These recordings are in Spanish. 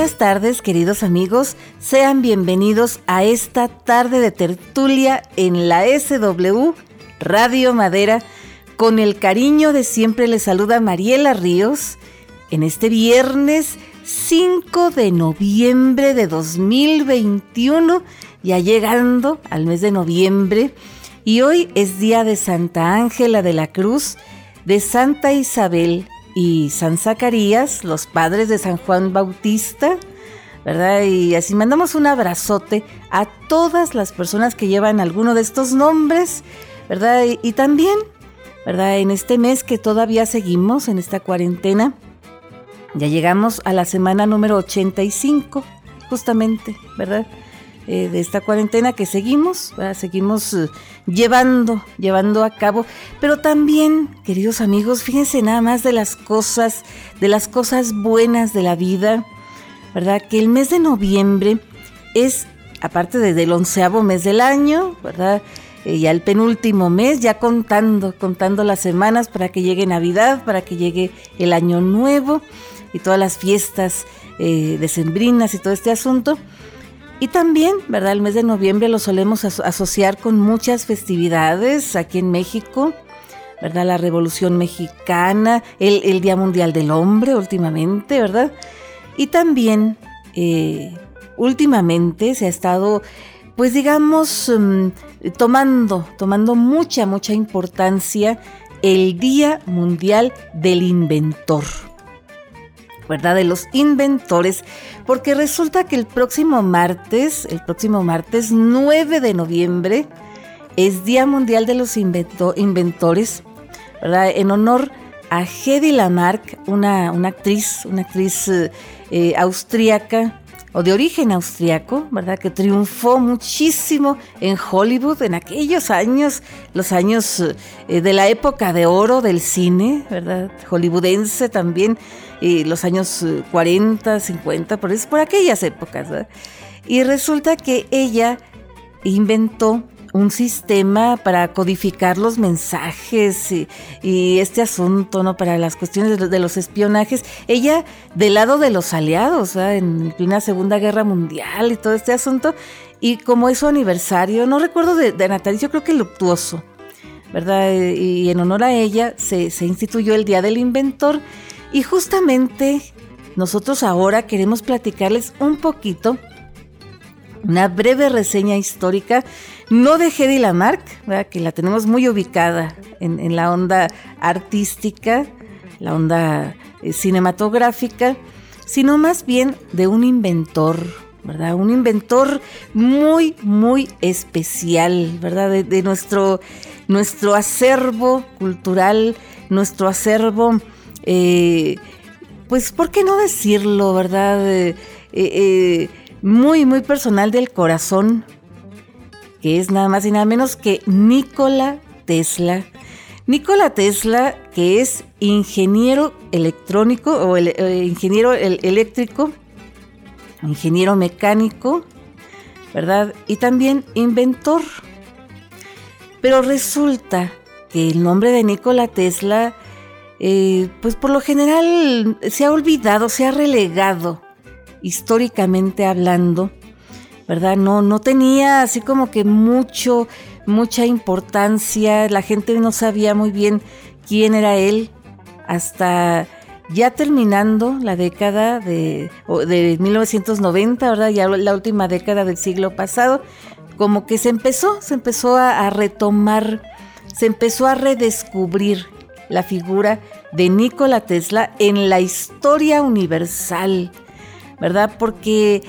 Buenas tardes, queridos amigos. Sean bienvenidos a esta tarde de tertulia en la SW Radio Madera. Con el cariño de siempre les saluda Mariela Ríos en este viernes 5 de noviembre de 2021, ya llegando al mes de noviembre. Y hoy es día de Santa Ángela de la Cruz, de Santa Isabel y San Zacarías, los padres de San Juan Bautista, ¿verdad? Y así mandamos un abrazote a todas las personas que llevan alguno de estos nombres, ¿verdad? Y, también, ¿verdad? En este mes que todavía seguimos, en esta cuarentena, ya llegamos a la semana número 85, justamente, ¿verdad? Eh, de esta cuarentena que seguimos, seguimos eh, llevando, llevando a cabo. Pero también, queridos amigos, fíjense nada más de las cosas, de las cosas buenas de la vida, ¿verdad? Que el mes de noviembre es, aparte de, del onceavo mes del año, ¿verdad? Eh, ya el penúltimo mes, ya contando, contando las semanas para que llegue Navidad, para que llegue el Año Nuevo y todas las fiestas eh, decembrinas y todo este asunto. Y también, ¿verdad? El mes de noviembre lo solemos asociar con muchas festividades aquí en México, ¿verdad? La Revolución Mexicana, el, Día Mundial del Hombre últimamente, ¿verdad? Y también, eh, últimamente se ha estado, pues digamos, mm, tomando, tomando mucha, mucha importancia el Día Mundial del Inventor. ¿Verdad? De los inventores, porque resulta que el próximo martes, el próximo martes 9 de noviembre, es Día Mundial de los Inventores, ¿verdad? En honor a Hedy Lamarck, una, una actriz, una actriz eh, eh, austríaca, o de origen austriaco, ¿verdad? Que triunfó muchísimo en Hollywood en aquellos años, los años eh, de la época de oro del cine, ¿verdad? Hollywoodense también, y los años 40, eh, 50, por, eso, por aquellas épocas, ¿verdad? Y resulta que ella inventó un sistema para codificar los mensajes y, este asunto, ¿no? Para las cuestiones de, los espionajes. Ella del lado de los aliados, en plena Segunda Guerra Mundial y todo este asunto. Y como es su aniversario, no recuerdo de, de yo creo que luctuoso, ¿verdad? Y en honor a ella se instituyó el Día del Inventor. Y justamente nosotros ahora queremos platicarles un poquito una breve reseña histórica, no de Hedy Lamarck, que la tenemos muy ubicada en, la onda artística, la onda eh, cinematográfica, sino más bien de un inventor, ¿verdad? Un inventor muy, muy especial, ¿verdad? De, nuestro, nuestro acervo cultural, nuestro acervo, eh, pues, ¿por qué no decirlo, ¿verdad? Eh, muy, muy personal del corazón, que es nada más y nada menos que Nikola Tesla. Nikola Tesla, que es ingeniero electrónico o eh, ingeniero eléctrico, ingeniero mecánico, ¿verdad? Y también inventor. Pero resulta que el nombre de Nikola Tesla, eh, pues por lo general se ha olvidado, se ha relegado históricamente hablando, ¿verdad? No, no tenía así como que mucho, mucha importancia, la gente no sabía muy bien quién era él hasta ya terminando la década de, de 1990, ¿verdad? Ya la última década del siglo pasado, como que se empezó, se empezó a, a retomar, se empezó a redescubrir la figura de Nikola Tesla en la historia universal ¿verdad? Porque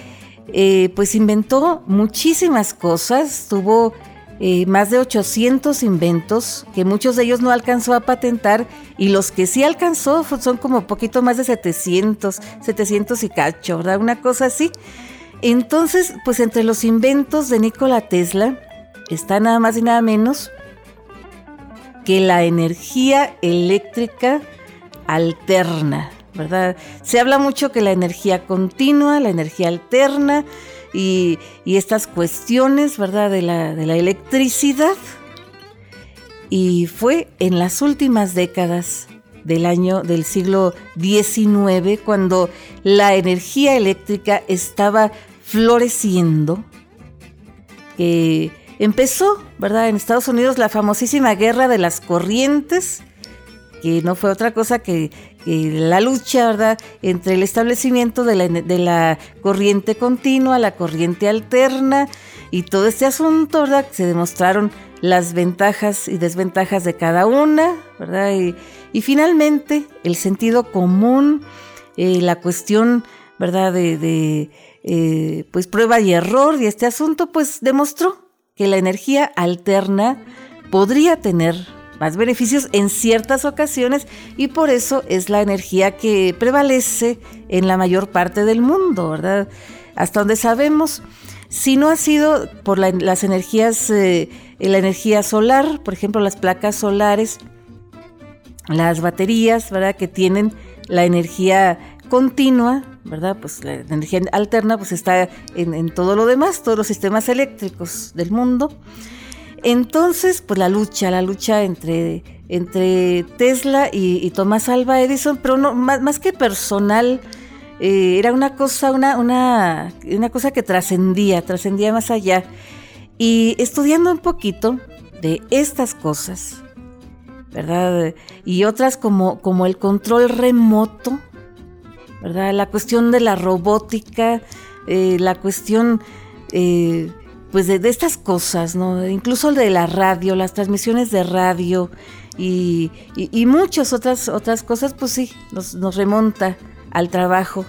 eh, pues inventó muchísimas cosas, tuvo eh, más de 800 inventos, que muchos de ellos no alcanzó a patentar, y los que sí alcanzó son como poquito más de 700, 700 y cacho, ¿verdad? Una cosa así. Entonces, pues entre los inventos de Nikola Tesla está nada más y nada menos que la energía eléctrica alterna. ¿verdad? Se habla mucho que la energía continua, la energía alterna y, estas cuestiones, ¿verdad? De la, de la electricidad. Y fue en las últimas décadas del año del siglo XIX, cuando la energía eléctrica estaba floreciendo, que empezó, ¿verdad? En Estados Unidos la famosísima guerra de las corrientes, que no fue otra cosa que, la lucha, ¿verdad?, entre el establecimiento de la, corriente continua, la corriente alterna y todo este asunto, ¿verdad?, se demostraron las ventajas y desventajas de cada una, ¿verdad? Y, finalmente el sentido común, eh, la cuestión, ¿verdad?, de, eh, pues prueba y error y este asunto, pues demostró que la energía alterna podría tener más beneficios en ciertas ocasiones y por eso es la energía que prevalece en la mayor parte del mundo, ¿verdad? Hasta donde sabemos, si no ha sido por las energías, eh, la energía solar, por ejemplo, las placas solares, las baterías, ¿verdad? Que tienen la energía continua, ¿verdad? Pues la energía alterna pues está en, todo lo demás, todos los sistemas eléctricos del mundo. Entonces, pues la lucha, la lucha entre, entre Tesla y, Tomás Alba Edison, pero no, más, que personal, eh, era una cosa, una, una, una cosa que trascendía, trascendía más allá. Y estudiando un poquito de estas cosas, ¿verdad? Y otras como, como el control remoto, La cuestión de la robótica, eh, la cuestión eh, pues de, estas cosas, ¿no? Incluso de la radio, las transmisiones de radio y, muchas otras, otras cosas, pues sí, nos, remonta al trabajo,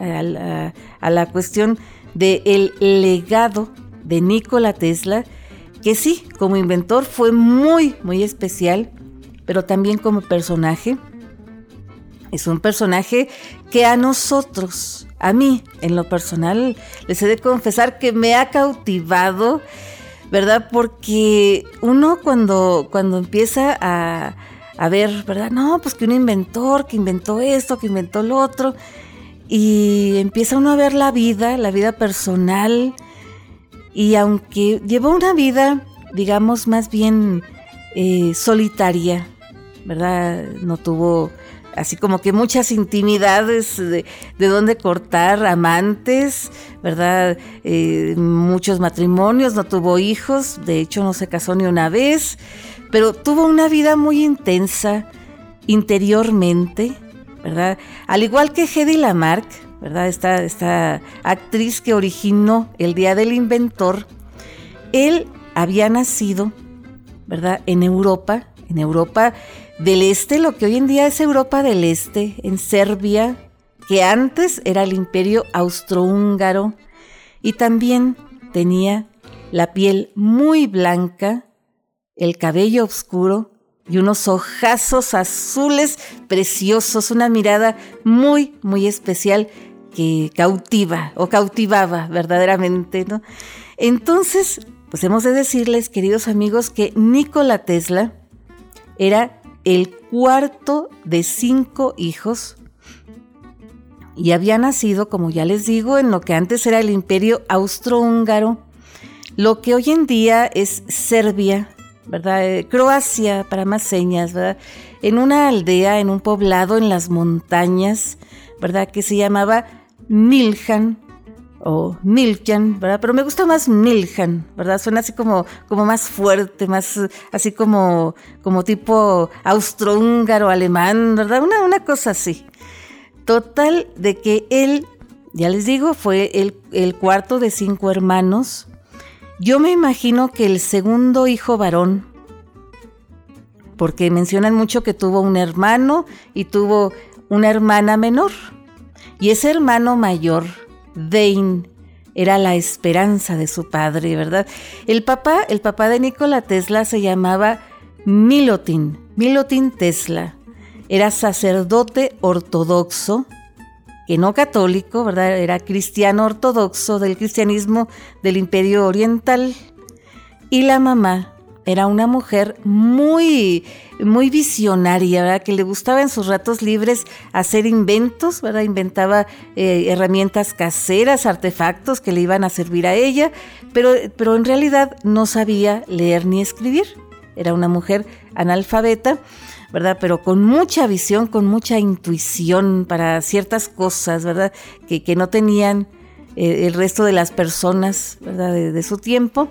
a, a la cuestión del legado de Nikola Tesla, que sí, como inventor fue muy, muy especial, pero también como personaje. Es un personaje que a nosotros, a mí en lo personal, les he de confesar que me ha cautivado, ¿verdad? Porque uno cuando, cuando empieza a, a ver, ¿verdad? No, pues que un inventor, que inventó esto, que inventó lo otro, y empieza uno a ver la vida, la vida personal, y aunque llevó una vida, digamos, más bien eh, solitaria, ¿verdad? No tuvo así como que muchas intimidades de, dónde cortar, amantes, ¿verdad? Eh, muchos matrimonios, no tuvo hijos, de hecho no se casó ni una vez, pero tuvo una vida muy intensa interiormente, ¿verdad? Al igual que Hedy Lamarck, ¿verdad? Esta, esta actriz que originó el Día del Inventor, él había nacido, ¿verdad? En Europa, en Europa del Este, lo que hoy en día es Europa del Este, en Serbia, que antes era el imperio austrohúngaro, y también tenía la piel muy blanca, el cabello oscuro y unos ojazos azules preciosos, una mirada muy, muy especial que cautiva o cautivaba verdaderamente. Entonces, pues hemos de decirles, queridos amigos, que Nikola Tesla era el cuarto de cinco hijos y había nacido, como ya les digo, en lo que antes era el imperio austrohúngaro, lo que hoy en día es Serbia, ¿verdad? Eh, Croacia, para más señas, ¿verdad? En una aldea, en un poblado en las montañas, ¿verdad? Que se llamaba Niljan, o Niljan, ¿verdad? Pero me gusta más Niljan, ¿verdad? Suena así como, como más fuerte, más así como, como tipo austrohúngaro, alemán, ¿verdad? Una, una cosa así. Total de que él, ya les digo, fue el, el cuarto de cinco hermanos. Yo me imagino que el segundo hijo varón, porque mencionan mucho que tuvo un hermano y tuvo una hermana menor. Y ese hermano mayor, Dane era la esperanza de su padre, ¿verdad? El papá, el papá de Nikola Tesla se llamaba Milotin, Milotin Tesla. Era sacerdote ortodoxo, que no católico, ¿verdad? Era cristiano ortodoxo del cristianismo del Imperio Oriental. Y la mamá era una mujer muy, muy visionaria, ¿verdad? Que le gustaba en sus ratos libres hacer inventos, ¿verdad? Inventaba eh, herramientas caseras, artefactos que le iban a servir a ella, pero, pero en realidad no sabía leer ni escribir. Era una mujer analfabeta, ¿verdad? Pero con mucha visión, con mucha intuición para ciertas cosas, ¿verdad? Que, que no tenían eh, el resto de las personas, ¿verdad? De, su tiempo.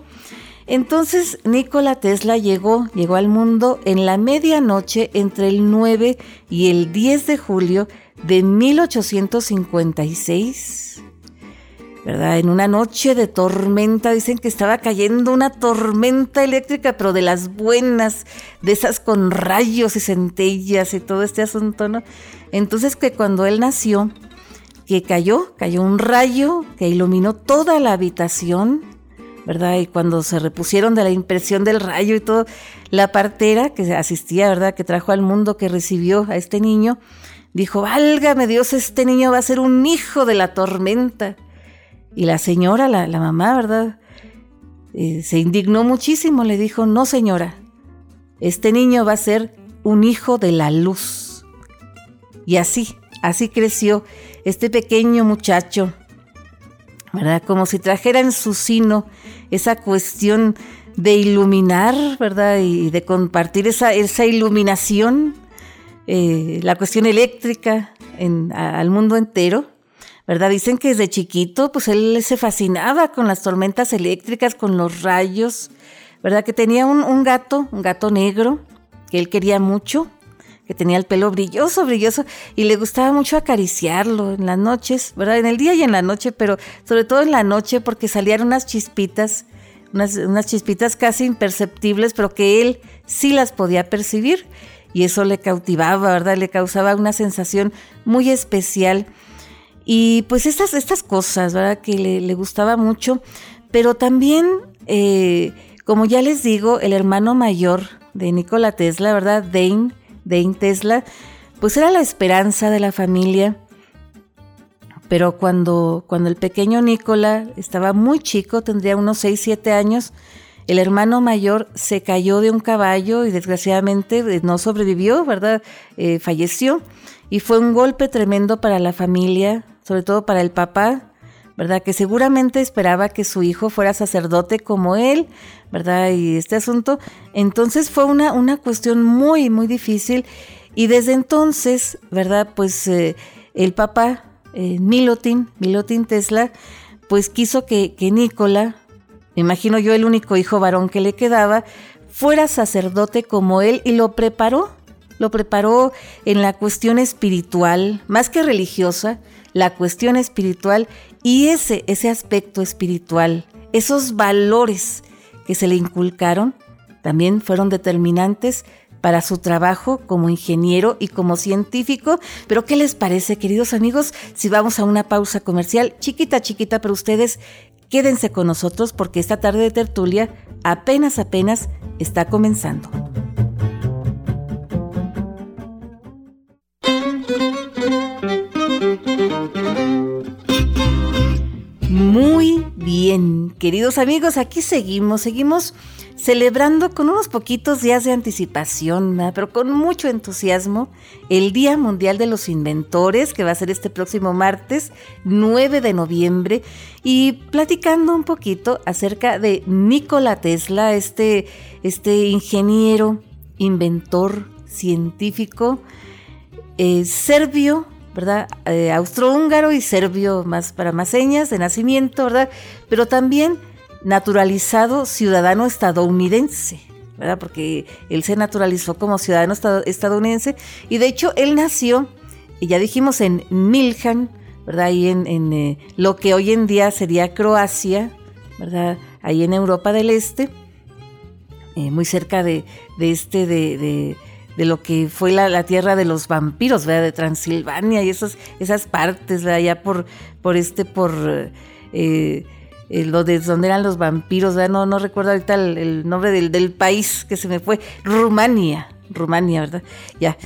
Entonces Nikola Tesla llegó, llegó al mundo en la medianoche entre el 9 y el 10 de julio de 1856. ¿verdad? En una noche de tormenta, dicen que estaba cayendo una tormenta eléctrica, pero de las buenas, de esas con rayos y centellas y todo este asunto, ¿no? Entonces que cuando él nació, que cayó, cayó un rayo que iluminó toda la habitación, ¿verdad? Y cuando se repusieron de la impresión del rayo y todo, la partera que asistía, ¿verdad? Que trajo al mundo, que recibió a este niño, dijo, válgame Dios, este niño va a ser un hijo de la tormenta. Y la señora, la, mamá, ¿verdad? Eh, se indignó muchísimo, le dijo, no señora, este niño va a ser un hijo de la luz. Y así, así creció este pequeño muchacho, ¿verdad? Como si trajera en su sino esa cuestión de iluminar, ¿verdad? Y de compartir esa, esa iluminación, eh, la cuestión eléctrica al mundo entero. ¿verdad? Dicen que desde chiquito, pues él se fascinaba con las tormentas eléctricas, con los rayos, ¿verdad? Que tenía un, gato, un gato negro, que él quería mucho, que tenía el pelo brilloso, brilloso, y le gustaba mucho acariciarlo en las noches, ¿verdad? En el día y en la noche, pero sobre todo en la noche porque salían unas chispitas, unas, unas chispitas casi imperceptibles, pero que él sí las podía percibir, y eso le cautivaba, ¿verdad? Le causaba una sensación muy especial y pues estas, estas cosas, ¿verdad? Que le, gustaba mucho, pero también, eh, como ya les digo, el hermano mayor de Nikola Tesla, ¿verdad? Dane, Dane Tesla, pues era la esperanza de la familia. Pero cuando, cuando el pequeño Nikola estaba muy chico, tendría unos 6, 7 años, el hermano mayor se cayó de un caballo y desgraciadamente eh, no sobrevivió, ¿verdad? Eh, falleció. Y fue un golpe tremendo para la familia, sobre todo para el papá, ¿verdad? Que seguramente esperaba que su hijo fuera sacerdote como él, ¿verdad? Y este asunto. Entonces fue una, una cuestión muy, muy difícil. Y desde entonces, ¿verdad? Pues eh, el papá, eh, Milotin, Milotin Tesla, pues quiso que, que Nicola, me imagino yo el único hijo varón que le quedaba, fuera sacerdote como él y lo preparó, lo preparó en la cuestión espiritual, más que religiosa, la cuestión espiritual y ese, ese aspecto espiritual, esos valores que se le inculcaron, también fueron determinantes para su trabajo como ingeniero y como científico. Pero ¿qué les parece, queridos amigos, si vamos a una pausa comercial chiquita, chiquita, pero ustedes quédense con nosotros porque esta tarde de tertulia apenas, apenas está comenzando. Muy bien, queridos amigos, aquí seguimos, seguimos celebrando con unos poquitos días de anticipación, pero con mucho entusiasmo, el Día Mundial de los Inventores, que va a ser este próximo martes 9 de noviembre, y platicando un poquito acerca de Nikola Tesla, este, este ingeniero, inventor, científico, eh, serbio, ¿verdad? Eh, austrohúngaro y serbio más para más señas de nacimiento, ¿verdad? Pero también naturalizado ciudadano estadounidense, ¿verdad? Porque él se naturalizó como ciudadano estadounidense y de hecho él nació, ya dijimos, en Miljan, ¿verdad? Ahí en, eh, lo que hoy en día sería Croacia, ¿verdad? Ahí en Europa del Este, eh, muy cerca de, este, de lo que fue la, tierra de los vampiros, ¿verdad? De Transilvania y esas, esas partes, ¿verdad? Allá por, por este, por eh, eh, lo de donde eran los vampiros, ¿verdad? No, no recuerdo ahorita el, nombre del, país que se me fue, Rumania, Rumania, ¿verdad? Ya.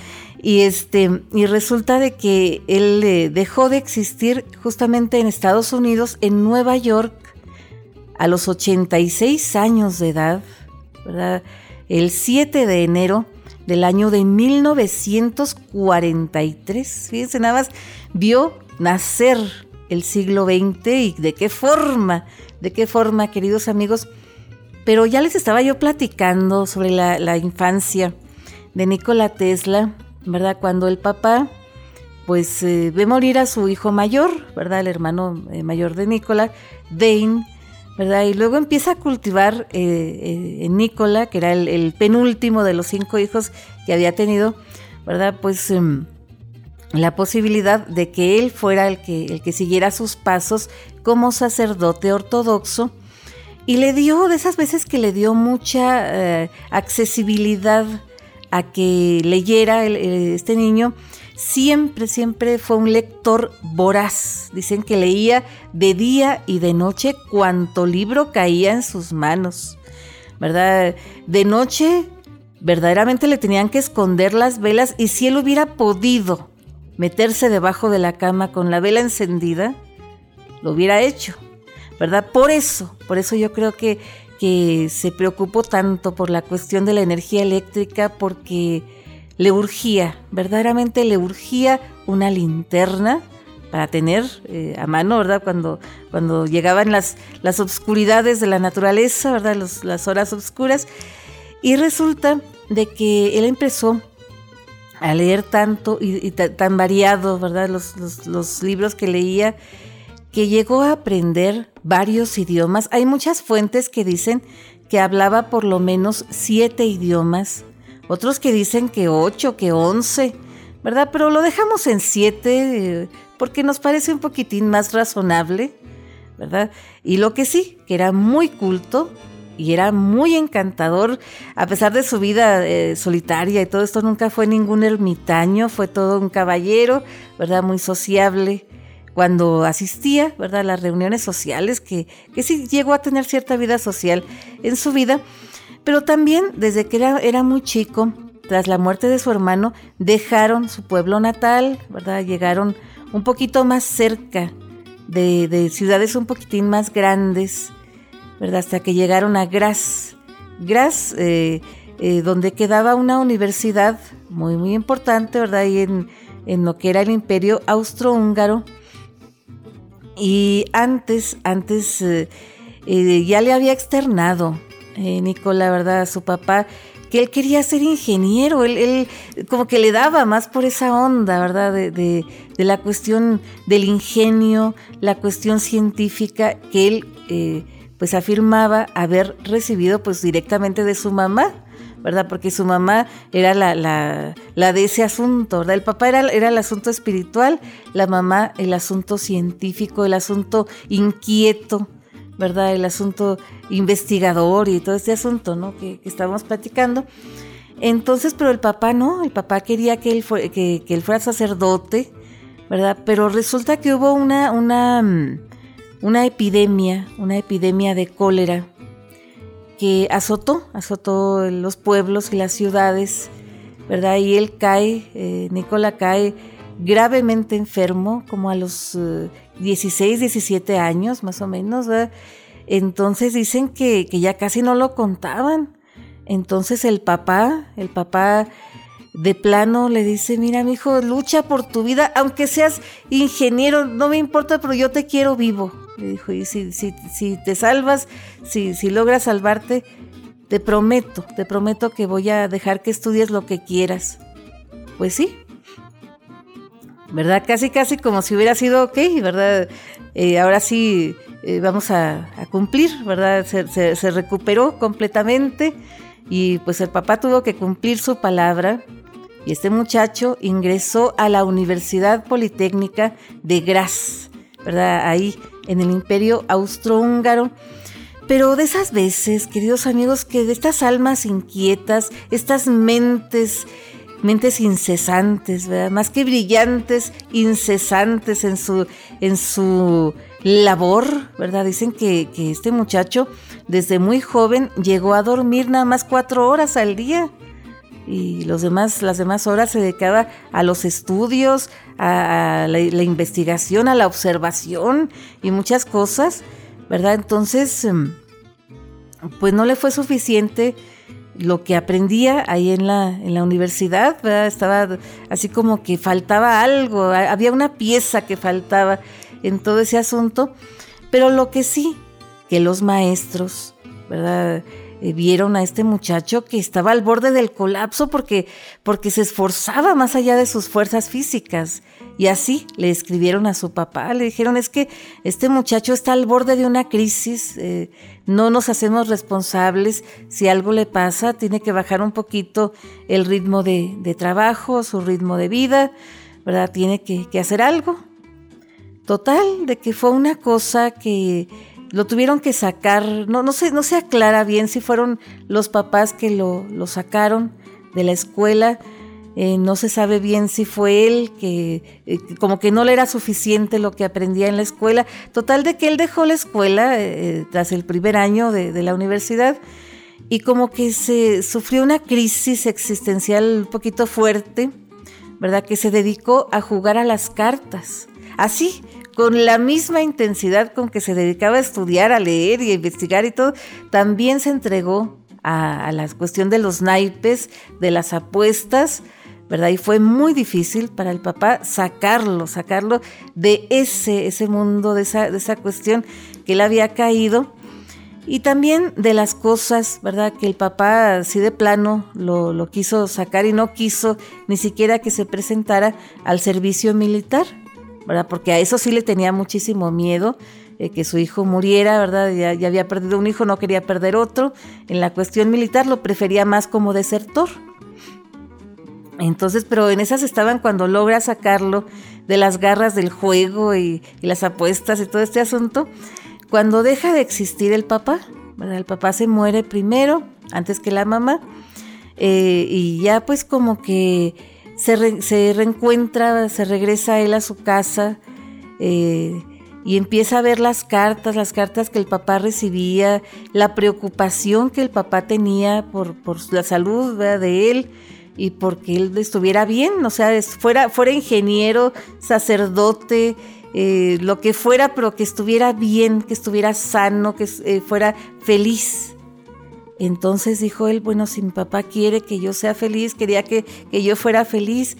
Y este, y resulta de que él eh, dejó de existir justamente en Estados Unidos, en Nueva York, a los 86 años de edad, ¿verdad? El 7 de enero del año de 1943. Fíjense, nada más vio nacer el siglo XX y de qué forma, de qué forma, queridos amigos. Pero ya les estaba yo platicando sobre la, infancia de Nikola Tesla, ¿verdad? Cuando el papá pues eh, ve morir a su hijo mayor, ¿verdad? El hermano eh, mayor de Nikola, Dane, Y luego empieza a cultivar eh, en Nikola, que era el, penúltimo de los cinco hijos que había tenido, ¿verdad? Pues em, la posibilidad de que él fuera el que, el que siguiera sus pasos como sacerdote ortodoxo y le dio, de esas veces que le dio mucha accesibilidad a que leyera este niño, siempre, siempre fue un lector voraz. Dicen que leía de día y de noche cuanto libro caía en sus manos. ¿Verdad? De noche verdaderamente le tenían que esconder las velas y si él hubiera podido meterse debajo de la cama con la vela encendida, lo hubiera hecho. ¿Verdad? Por eso, por eso yo creo que, que se preocupó tanto por la cuestión de la energía eléctrica porque le urgía, verdaderamente le urgía una linterna para tener eh, a mano, ¿verdad? Cuando, cuando llegaban las, las obscuridades de la naturaleza, ¿verdad? las horas oscuras. Y resulta de que él empezó a leer tanto y, tan variado, ¿verdad? Los, los, libros que leía, que llegó a aprender varios idiomas. Hay muchas fuentes que dicen que hablaba por lo menos siete idiomas otros que dicen que ocho, que once, ¿verdad? Pero lo dejamos en siete eh, porque nos parece un poquitín más razonable, ¿verdad? Y lo que sí, que era muy culto y era muy encantador, a pesar de su vida eh, solitaria y todo esto, nunca fue ningún ermitaño, fue todo un caballero, ¿verdad? Muy sociable cuando asistía, ¿verdad? A las reuniones sociales, que, que sí llegó a tener cierta vida social en su vida pero también desde que era, muy chico, tras la muerte de su hermano, dejaron su pueblo natal, ¿verdad? Llegaron un poquito más cerca de, ciudades un poquitín más grandes, ¿verdad? Hasta que llegaron a Graz. Graz, eh, eh, donde quedaba una universidad muy, muy importante, ¿verdad? Ahí en, en lo que era el imperio austrohúngaro. Y antes, antes eh, ya le había externado eh, Nico, la verdad, su papá, que él quería ser ingeniero, él, como que le daba más por esa onda, ¿verdad? De, la cuestión del ingenio, la cuestión científica que él eh, pues afirmaba haber recibido pues directamente de su mamá. ¿verdad? Porque su mamá era la, la, de ese asunto, ¿verdad? El papá era, era, el asunto espiritual, la mamá el asunto científico, el asunto inquieto, ¿verdad? El asunto investigador y todo este asunto, ¿no? Que, estábamos platicando. Entonces, pero el papá no, el papá quería que él, que, él fuera sacerdote, ¿verdad? Pero resulta que hubo una, una, mm, una epidemia, una epidemia de cólera que azotó, azotó los pueblos y las ciudades, ¿verdad? Y él cae, eh, Nicola cae gravemente enfermo, como a los 16, eh, 17 años más o menos. Entonces dicen que, ya casi no lo contaban. Entonces el papá, el papá de plano le dice, mira mi hijo, lucha por tu vida, aunque seas ingeniero, no me importa, pero yo te quiero vivo. Le dijo, y si, te salvas, si logras salvarte, te prometo, te prometo que voy a dejar que estudies lo que quieras. Pues sí, ¿verdad? Casi, casi como si hubiera sido ok, ¿verdad? Eh, ahora sí eh, vamos a, cumplir, ¿verdad? Se, recuperó completamente y pues el papá tuvo que cumplir su palabra y este muchacho ingresó a la Universidad Politécnica de Graz, ¿verdad? Ahí en el Imperio Austrohúngaro. Pero de esas veces, queridos amigos, que de estas almas inquietas, estas mentes mentes incesantes, ¿verdad? Más que brillantes, incesantes en su, en su labor, ¿verdad? Dicen que, este muchacho desde muy joven llegó a dormir nada más cuatro horas al día y los demás, las demás horas se dedicaba a los estudios, a, la, investigación, a la observación y muchas cosas, ¿verdad? Entonces, em, pues no le fue suficiente lo que aprendía ahí en la, en la universidad, estaba así como que faltaba algo, había una pieza que faltaba en todo ese asunto, pero lo que sí, que los maestros, ¿verdad? eh, vieron a este muchacho que estaba al borde del colapso porque, porque se esforzaba más allá de sus fuerzas físicas. Y así le escribieron a su papá, le dijeron es que este muchacho está al borde de una crisis, eh, no nos hacemos responsables, si algo le pasa tiene que bajar un poquito el ritmo de, trabajo, su ritmo de vida, ¿verdad? Tiene que, hacer algo. Total, de que fue una cosa que lo tuvieron que sacar, no, no, se, no se aclara bien si fueron los papás que lo, lo sacaron de la escuela, eh, no se sabe bien si fue él, que eh, como que no le era suficiente lo que aprendía en la escuela. Total de que él dejó la escuela eh, tras el primer año de, la universidad y como que se sufrió una crisis existencial un poquito fuerte, ¿verdad? Que se dedicó a jugar a las cartas. Así, con la misma intensidad con que se dedicaba a estudiar, a leer y a investigar y todo, también se entregó a, la cuestión de los naipes, de las apuestas, ¿verdad? Y fue muy difícil para el papá sacarlo, sacarlo de ese, ese mundo, de esa, de esa cuestión que él había caído. Y también de las cosas, ¿verdad? Que el papá así de plano lo, lo quiso sacar y no quiso ni siquiera que se presentara al servicio militar. ¿verdad? Porque a eso sí le tenía muchísimo miedo, eh, que su hijo muriera, ¿verdad? Ya, ya, había perdido un hijo, no quería perder otro. En la cuestión militar lo prefería más como desertor. Entonces, pero en esas estaban cuando logra sacarlo de las garras del juego y, las apuestas y todo este asunto, cuando deja de existir el papá. El papá se muere primero, antes que la mamá, eh, y ya pues como que se, reencuentra, se regresa él a su casa eh, y empieza a ver las cartas, las cartas que el papá recibía, la preocupación que el papá tenía por, la salud de él y porque él estuviera bien, o sea, fuera, fuera ingeniero, sacerdote, eh, lo que fuera, pero que estuviera bien, que estuviera sano, que eh, fuera feliz. Entonces dijo él, bueno, si mi papá quiere que yo sea feliz, quería que, yo fuera feliz,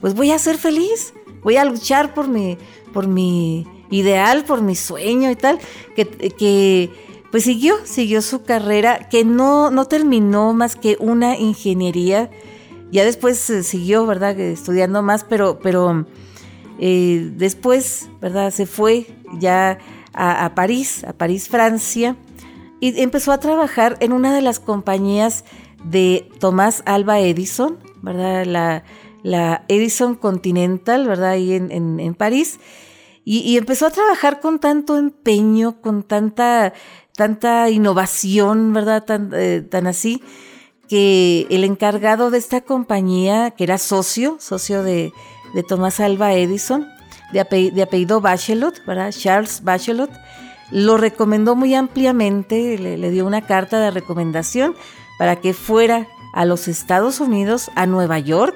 pues voy a ser feliz, voy a luchar por mi, por mi ideal, por mi sueño y tal, que, que pues siguió, siguió su carrera, que no, no terminó más que una ingeniería, ya después eh, siguió, ¿verdad?, estudiando más, pero, pero eh, después, ¿verdad?, se fue ya a, París, a París, Francia, y empezó a trabajar en una de las compañías de Tomás Alba Edison, ¿verdad? La, Edison Continental, ¿verdad? Ahí en, en, París. Y, empezó a trabajar con tanto empeño, con tanta, tanta innovación, ¿verdad? Tan, eh, tan así, que el encargado de esta compañía, que era socio, socio de, de Tomás Alba Edison, de, de apellido Bachelot, ¿verdad? Charles Bachelot, lo recomendó muy ampliamente, le, dio una carta de recomendación para que fuera a los Estados Unidos, a Nueva York,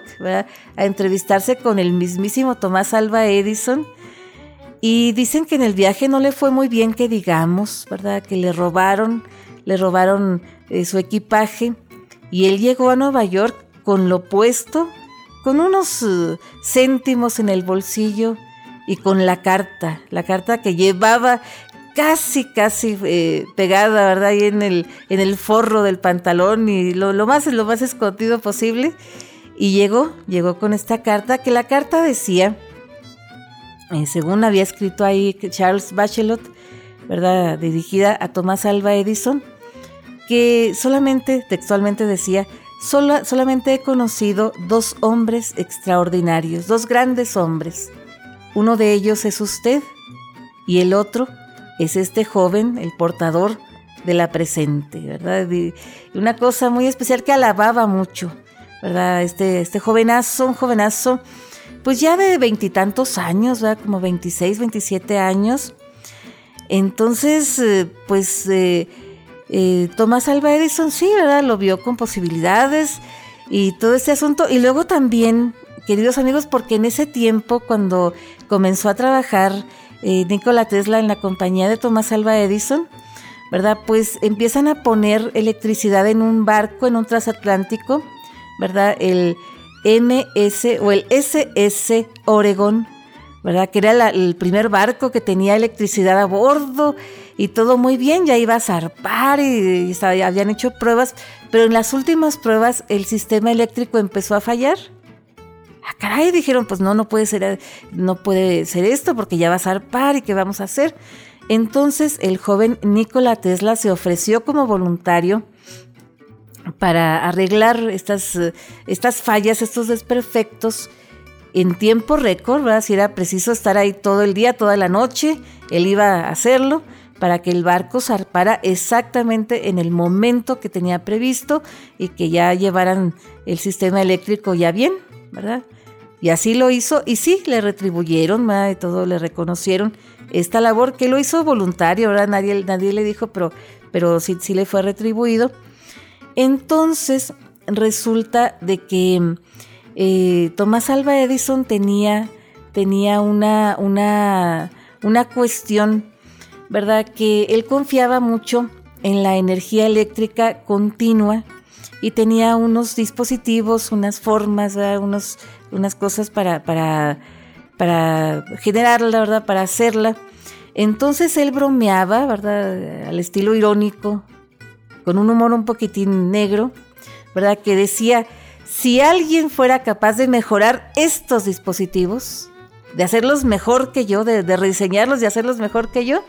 a entrevistarse con el mismísimo Tomás Alba Edison. Y dicen que en el viaje no le fue muy bien, que digamos, ¿verdad? Que le robaron, le robaron eh, su equipaje. Y él llegó a Nueva York con lo puesto, con unos uh, céntimos en el bolsillo y con la carta, la carta que llevaba casi, casi eh, pegada, ¿verdad? Ahí en el, en el forro del pantalón y lo, más, lo más escondido posible. Y llegó, llegó con esta carta, que la carta decía, eh, según había escrito ahí Charles Bachelot, ¿verdad? Dirigida a Tomás Alba Edison, que solamente, textualmente decía, solamente he conocido dos hombres extraordinarios, dos grandes hombres. Uno de ellos es usted y el otro es este joven, el portador de la presente, ¿verdad? una cosa muy especial que alababa mucho, ¿verdad? Este, este jovenazo, un jovenazo, pues ya de veintitantos años, ¿verdad? Como 26, 27 años. Entonces, eh, pues eh, eh, Tomás Alba Edison sí, ¿verdad? Lo vio con posibilidades y todo este asunto. Y luego también, queridos amigos, porque en ese tiempo, cuando comenzó a trabajar eh, Nikola Tesla en la compañía de Tomás Alba Edison, ¿verdad? Pues empiezan a poner electricidad en un barco, en un transatlántico, ¿verdad? El MS o el SS Oregon, ¿verdad? Que era el primer barco que tenía electricidad a bordo y todo muy bien, ya iba a zarpar y, habían hecho pruebas, pero en las últimas pruebas el sistema eléctrico empezó a fallar. Ah, caray, dijeron, pues no, no puede ser, no puede ser esto porque ya va a zarpar y qué vamos a hacer. Entonces el joven Nikola Tesla se ofreció como voluntario para arreglar estas, estas fallas, estos desperfectos en tiempo récord, ¿verdad? Si era preciso estar ahí todo el día, toda la noche, él iba a hacerlo para que el barco zarpara exactamente en el momento que tenía previsto y que ya llevaran el sistema eléctrico ya bien, ¿verdad? Y así lo hizo y sí, le retribuyeron, ¿verdad? Y todo le reconocieron esta labor que lo hizo voluntario, ¿verdad? Nadie, nadie le dijo, pero, pero sí, sí le fue retribuido. Entonces resulta de que eh, Tomás Alba Edison tenía, tenía una, una, una cuestión, ¿verdad? Que él confiaba mucho en la energía eléctrica continua y tenía unos dispositivos, unas formas, Unos, unas cosas para, para, para generarla, ¿verdad? Para hacerla. Entonces él bromeaba, ¿verdad? Al estilo irónico, con un humor un poquitín negro, ¿verdad? Que decía, si alguien fuera capaz de mejorar estos dispositivos, de hacerlos mejor que yo, de, rediseñarlos y hacerlos mejor que yo,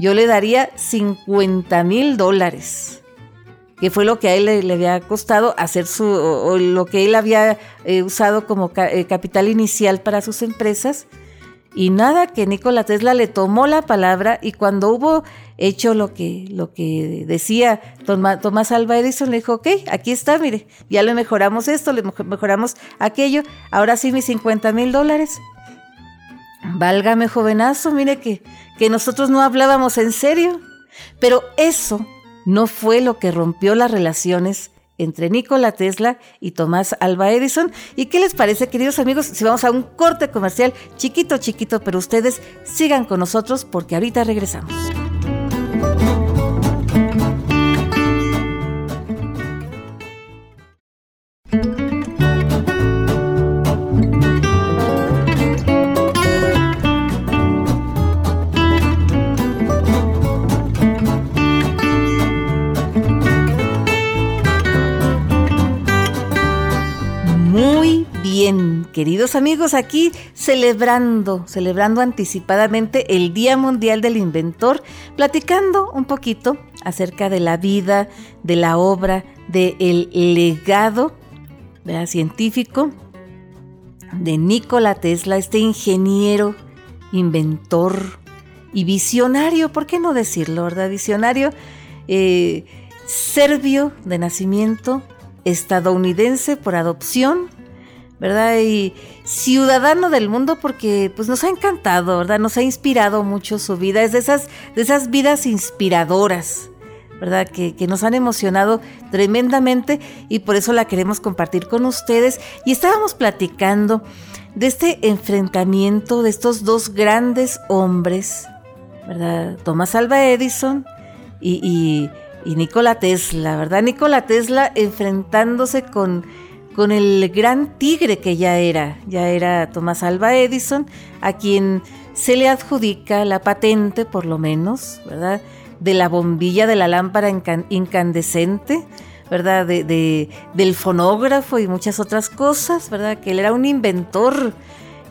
yo le daría 50 mil dólares, que fue lo que a él le, había costado hacer su, lo que él había eh, usado como eh, capital inicial para sus empresas. Y nada, que Nikola Tesla le tomó la palabra y cuando hubo hecho lo que, lo que decía Tomás Alba Edison, le dijo, ok, aquí está, mire, ya le mejoramos esto, le mejoramos aquello, ahora sí mis 50 mil dólares. Válgame jovenazo, mire que, que nosotros no hablábamos en serio, pero eso no fue lo que rompió las relaciones entre Nikola Tesla y Tomás Alba Edison. ¿Y qué les parece, queridos amigos, si vamos a un corte comercial chiquito, chiquito, pero ustedes sigan con nosotros porque ahorita regresamos. Amigos, aquí celebrando, celebrando anticipadamente el Día Mundial del Inventor, platicando un poquito acerca de la vida, de la obra, del legado científico de Nikola Tesla, este ingeniero, inventor y visionario, ¿por qué no decirlo, verdad? Visionario, eh, serbio de nacimiento, estadounidense por adopción, ¿verdad? Y ciudadano del mundo porque pues nos ha encantado, ¿verdad? Nos ha inspirado mucho su vida, es de esas, de esas vidas inspiradoras, ¿verdad? Que, que, nos han emocionado tremendamente y por eso la queremos compartir con ustedes. Y estábamos platicando de este enfrentamiento de estos dos grandes hombres, ¿verdad? Thomas Alva Edison y, y, y Nikola Tesla, ¿verdad? Nikola Tesla enfrentándose con con el gran tigre que ya era, ya era Tomás Alba Edison, a quien se le adjudica la patente, por lo menos, ¿verdad? De la bombilla de la lámpara incandescente, ¿verdad? De, del fonógrafo y muchas otras cosas, ¿verdad? Que él era un inventor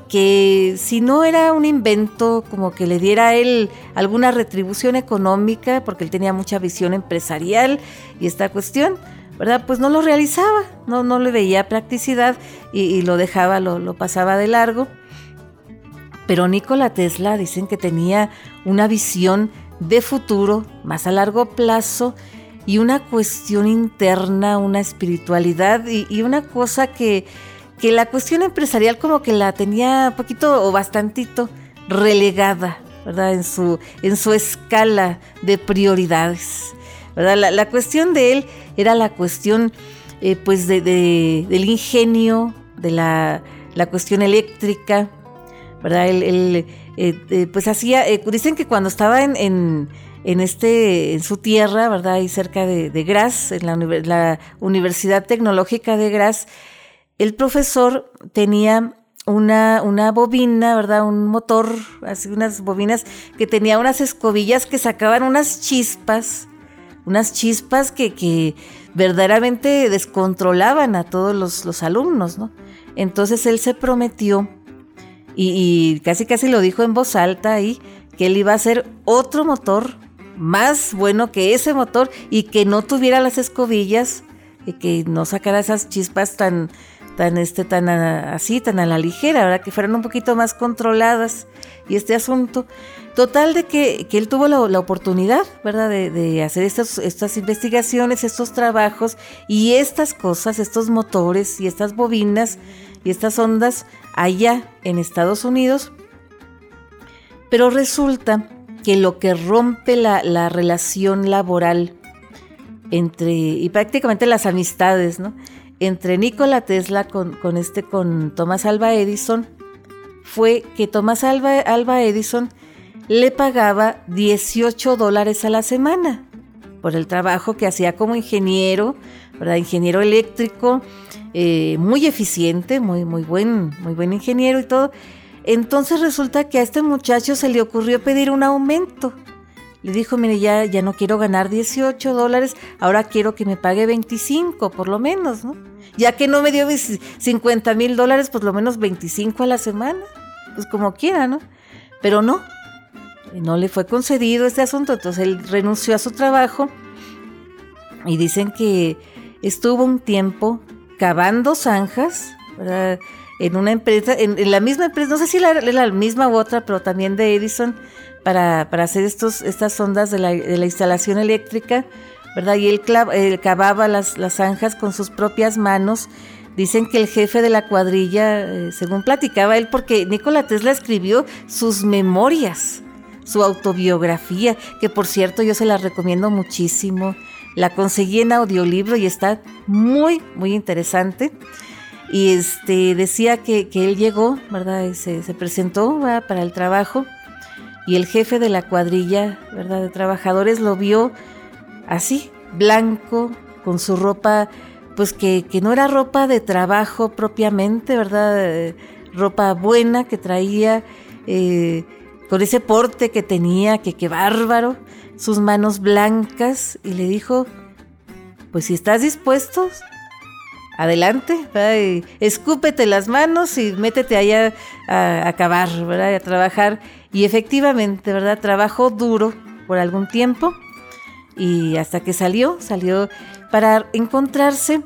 que si no era un invento como que le diera a él alguna retribución económica, porque él tenía mucha visión empresarial y esta cuestión, ¿verdad? Pues no lo realizaba, no, no le veía practicidad y, lo dejaba, lo, pasaba de largo. Pero Nikola Tesla dicen que tenía una visión de futuro más a largo plazo y una cuestión interna, una espiritualidad y, una cosa que, que, la cuestión empresarial como que la tenía poquito o bastantito relegada, ¿verdad? En su, en su escala de prioridades. La, cuestión de él era la cuestión eh, pues de, del ingenio, de la, cuestión eléctrica, ¿verdad? Él, eh, eh, pues hacía, dicen que cuando estaba en, en, este, en su tierra, ¿verdad? Ahí cerca de, de Graz, en la, la Universidad Tecnológica de Graz, el profesor tenía una, una bobina, ¿verdad? Un motor, así unas bobinas que tenía unas escobillas que sacaban unas chispas, unas chispas que, que verdaderamente descontrolaban a todos los, los alumnos, ¿no? Entonces él se prometió y, casi casi lo dijo en voz alta ahí, que él iba a hacer otro motor más bueno que ese motor y que no tuviera las escobillas y que no sacara esas chispas tan tan este tan así tan a la ligera, ¿verdad? Que fueran un poquito más controladas y este asunto total de que, él tuvo la, oportunidad, ¿verdad? De, de hacer estas, investigaciones, estos trabajos y estas cosas, estos motores y estas bobinas y estas ondas allá en Estados Unidos. Pero resulta que lo que rompe la, relación laboral entre, y prácticamente las amistades, ¿no? Entre Nikola Tesla con, con, este, con Thomas Alba Edison, fue que Thomas Alba, Alba Edison le pagaba 18 dólares a la semana por el trabajo que hacía como ingeniero, ¿verdad? Ingeniero eléctrico, eh, muy eficiente, muy, muy, buen, muy buen ingeniero y todo. Entonces resulta que a este muchacho se le ocurrió pedir un aumento. Le dijo, mire, ya, ya no quiero ganar 18 dólares, ahora quiero que me pague 25 por lo menos, ¿no? Ya que no me dio 50 mil dólares, pues lo menos 25 a la semana, pues como quiera, ¿no? Pero no, no le fue concedido este asunto, entonces él renunció a su trabajo y dicen que estuvo un tiempo cavando zanjas, En una empresa, en, la misma empresa, no sé si era la, misma u otra, pero también de Edison, para, hacer estos, estas ondas de la, instalación eléctrica, ¿verdad? Y él, cavaba las, las, zanjas con sus propias manos. Dicen que el jefe de la cuadrilla, eh, según platicaba él, porque Nikola Tesla escribió sus memorias, su autobiografía, que por cierto yo se la recomiendo muchísimo. La conseguí en audiolibro y está muy, muy interesante. Y este decía que, él llegó, ¿verdad? se, presentó para el trabajo y el jefe de la cuadrilla, ¿verdad? De trabajadores lo vio así, blanco, con su ropa, pues que, no era ropa de trabajo propiamente, ¿verdad? ropa buena que traía, eh, con ese porte que tenía, que qué bárbaro sus manos blancas y le dijo, pues si estás dispuesto, adelante, escúpete las manos y métete allá a, acabar, ¿verdad? a trabajar. Y efectivamente, ¿verdad? Trabajó duro por algún tiempo y hasta que salió, salió para encontrarse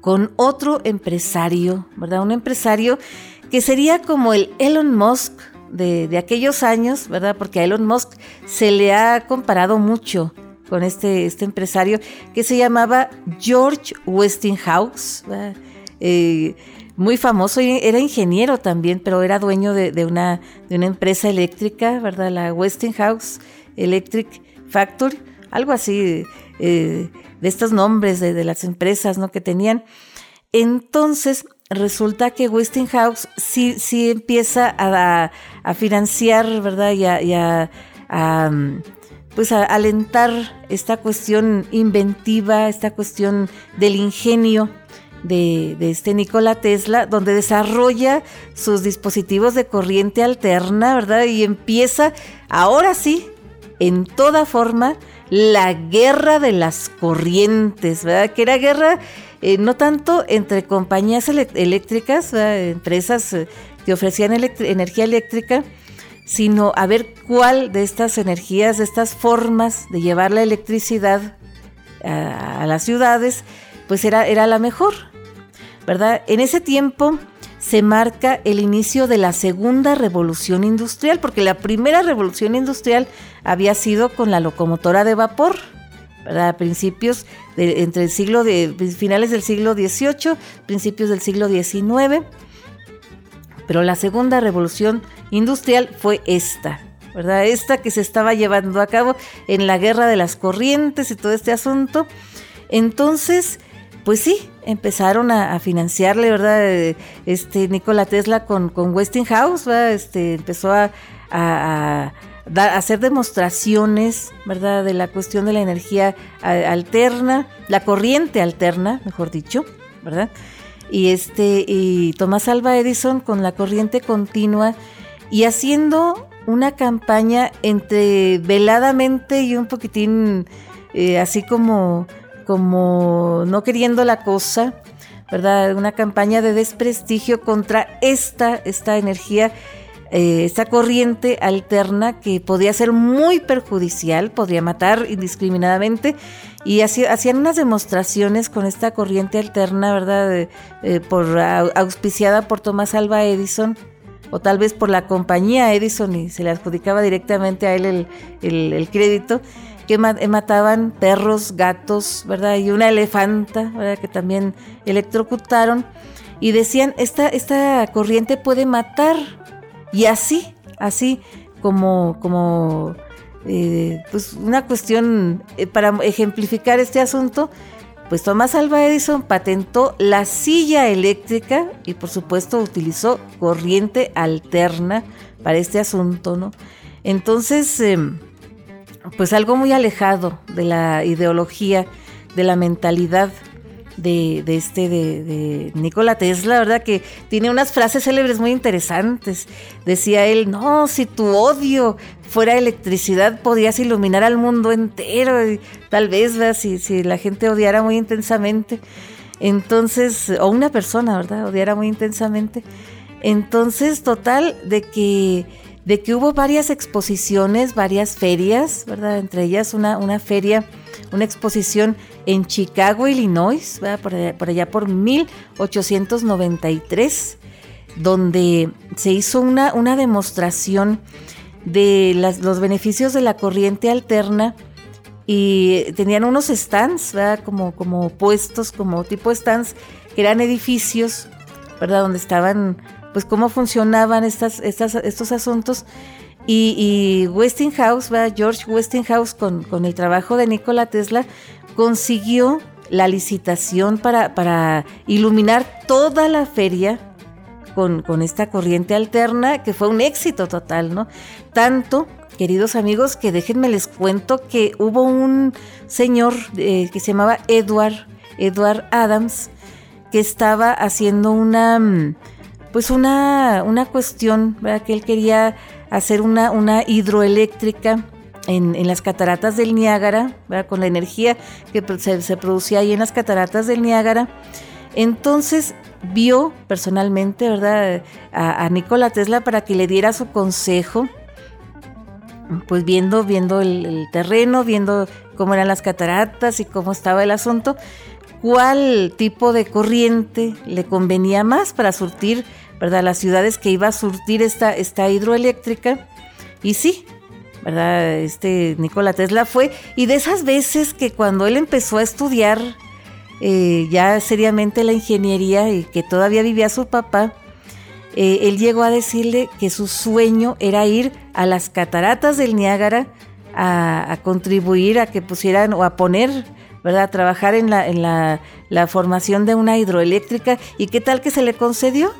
con otro empresario, ¿verdad? Un empresario que sería como el Elon Musk de, aquellos años, ¿verdad? Porque a Elon Musk se le ha comparado mucho con este, este empresario que se llamaba George Westinghouse, eh, muy famoso, era ingeniero también, pero era dueño de, una, de una empresa eléctrica, ¿verdad? La Westinghouse Electric Factory, algo así, eh, de estos nombres de, de, las empresas ¿no? que tenían. Entonces, resulta que Westinghouse sí, sí empieza a, financiar, ¿verdad? Y a, pues a alentar esta cuestión inventiva, esta cuestión del ingenio de, de, este Nikola Tesla, donde desarrolla sus dispositivos de corriente alterna, ¿verdad? Y empieza, ahora sí, en toda forma, la guerra de las corrientes, ¿verdad? Que era guerra eh, no tanto entre compañías eléctricas, empresas eh, que ofrecían energía eléctrica, sino a ver cuál de estas energías, de estas formas de llevar la electricidad a, las ciudades, pues era, era la mejor, ¿verdad? En ese tiempo se marca el inicio de la segunda revolución industrial, porque la primera revolución industrial había sido con la locomotora de vapor, a principios de, entre el siglo de finales del siglo XVIII, principios del siglo XIX. Pero la segunda revolución industrial fue esta, ¿verdad? Esta que se estaba llevando a cabo en la guerra de las corrientes y todo este asunto. Entonces, pues sí, empezaron a, financiarle, ¿verdad? Este Nikola Tesla con, con Westinghouse, Este, empezó a hacer demostraciones, ¿verdad?, de la cuestión de la energía alterna, la corriente alterna, mejor dicho, ¿verdad? y este y Tomás Alba Edison con la corriente continua y haciendo una campaña entre veladamente y un poquitín eh, así como como no queriendo la cosa, ¿verdad? Una campaña de desprestigio contra esta, esta energía, eh, esta corriente alterna que podía ser muy perjudicial, podría matar indiscriminadamente. Y hacían unas demostraciones con esta corriente alterna, ¿verdad? Eh, por, auspiciada por Tomás Alba Edison, o tal vez por la compañía Edison y se le adjudicaba directamente a él el crédito que eh, mataban perros, gatos, ¿verdad? Y una elefanta, ¿verdad? Que también electrocutaron. Y decían, esta, esta corriente puede matar. Y así, así como, como eh, pues una cuestión eh, para ejemplificar este asunto, pues Tomás Alva Edison patentó la silla eléctrica y por supuesto utilizó corriente alterna para este asunto, ¿no? Entonces, em, pues algo muy alejado de la ideología, de la mentalidad de, este, de, Nikola Tesla, ¿verdad? Que tiene unas frases célebres muy interesantes. Decía él, no, si tu odio fuera electricidad, podías iluminar al mundo entero, y tal vez, ¿verdad? Si, si la gente odiara muy intensamente. Entonces, o una persona, ¿verdad? Odiara muy intensamente. Entonces, total, de que de que hubo varias exposiciones, varias ferias, ¿verdad? Entre ellas una, una feria, una exposición en Chicago, Illinois, Por, allá, por 1893, donde se hizo una, una demostración de los beneficios de la corriente alterna y tenían unos stands, ¿verdad? Como, como puestos, como tipo stands, que eran edificios, ¿verdad? Donde estaban pues cómo funcionaban estas, estas, estos asuntos. Y, Westinghouse, George Westinghouse, con, con, el trabajo de Nikola Tesla, consiguió la licitación para, para iluminar toda la feria con, con, esta corriente alterna, que fue un éxito total, ¿no? Tanto, queridos amigos, que déjenme les cuento que hubo un señor eh, que se llamaba Edward, Edward Adams, que estaba haciendo una mm, pues una, una cuestión, ¿verdad? que él quería hacer una, una hidroeléctrica en, las cataratas del Niágara, con la energía que se, producía ahí en las cataratas del Niágara. Entonces vio personalmente ¿verdad? A, Nikola Tesla para que le diera su consejo, pues viendo, viendo el terreno, viendo cómo eran las cataratas y cómo estaba el asunto, cuál tipo de corriente le convenía más para surtir ¿verdad? las ciudades que iba a surtir esta, esta hidroeléctrica. Y sí, ¿verdad? Este Nikola Tesla fue. Y de esas veces que cuando él empezó a estudiar eh, ya seriamente la ingeniería y que todavía vivía su papá, eh, él llegó a decirle que su sueño era ir a las cataratas del Niágara a, contribuir a que pusieran o a poner ¿verdad? A trabajar en la, en la, la, formación de una hidroeléctrica. ¿Y qué tal que se le concedió?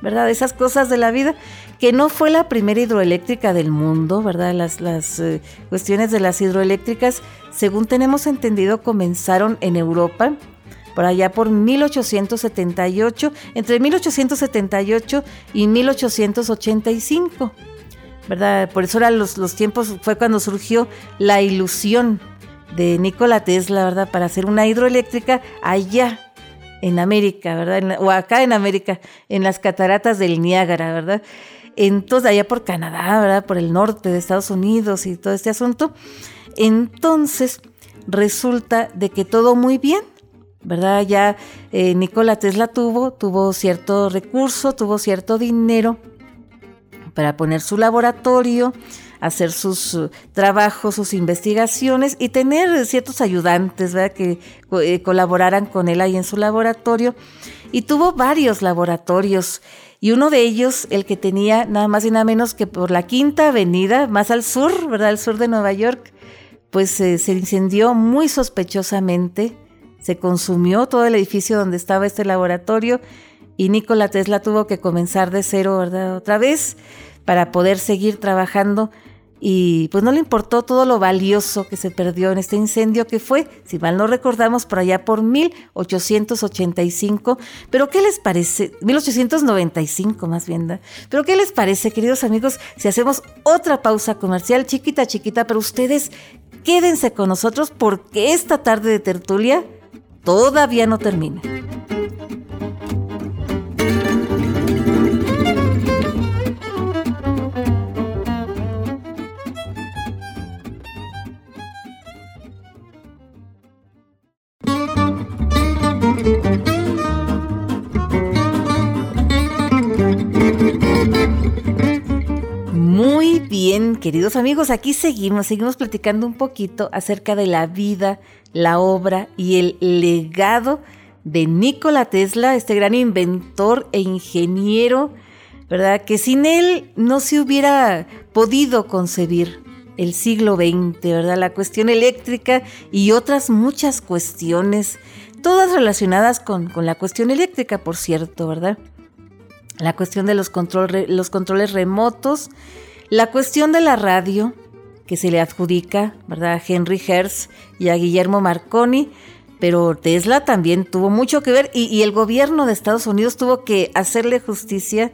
¿Verdad? Esas cosas de la vida, que no fue la primera hidroeléctrica del mundo, ¿verdad? Las, las eh, cuestiones de las hidroeléctricas, según tenemos entendido, comenzaron en Europa, por allá por 1878, entre 1878 y 1885. ¿verdad? Por eso eran los, los tiempos, fue cuando surgió la ilusión de Nikola Tesla, ¿verdad? Para hacer una hidroeléctrica allá en América, ¿verdad? o acá en América, en las cataratas del Niágara, ¿verdad? Entonces, allá por Canadá, ¿verdad? Por el norte de Estados Unidos y todo este asunto. Entonces, resulta de que todo muy bien, ¿verdad? Ya eh, Nikola Tesla tuvo, tuvo cierto recurso, tuvo cierto dinero para poner su laboratorio, hacer sus uh, trabajos, sus investigaciones y tener ciertos ayudantes que eh, colaboraran con él ahí en su laboratorio. Y tuvo varios laboratorios. Y uno de ellos, el que tenía nada más y nada menos que por la Quinta Avenida, más al sur, ¿verdad? Al sur de Nueva York, pues eh, se incendió muy sospechosamente. Se consumió todo el edificio donde estaba este laboratorio y Nikola Tesla tuvo que comenzar de cero, ¿verdad? Otra vez para poder seguir trabajando y pues no le importó todo lo valioso que se perdió en este incendio que fue, si mal no recordamos, por allá por 1885. Pero ¿qué les parece? 1895 más bien. Pero ¿qué les parece, queridos amigos, si hacemos otra pausa comercial chiquita, chiquita, pero ustedes quédense con nosotros porque esta tarde de tertulia todavía no termina. Muy bien, queridos amigos, aquí seguimos, seguimos platicando un poquito acerca de la vida, la obra y el legado de Nikola Tesla, este gran inventor e ingeniero, ¿verdad? Que sin él no se hubiera podido concebir el siglo XX, ¿verdad? La cuestión eléctrica y otras muchas cuestiones, todas relacionadas con, la cuestión eléctrica, por cierto, ¿verdad? La cuestión de los, los controles remotos, la cuestión de la radio, que se le adjudica, ¿verdad? A Henry Hertz y a Guillermo Marconi, pero Tesla también tuvo mucho que ver y, el gobierno de Estados Unidos tuvo que hacerle justicia,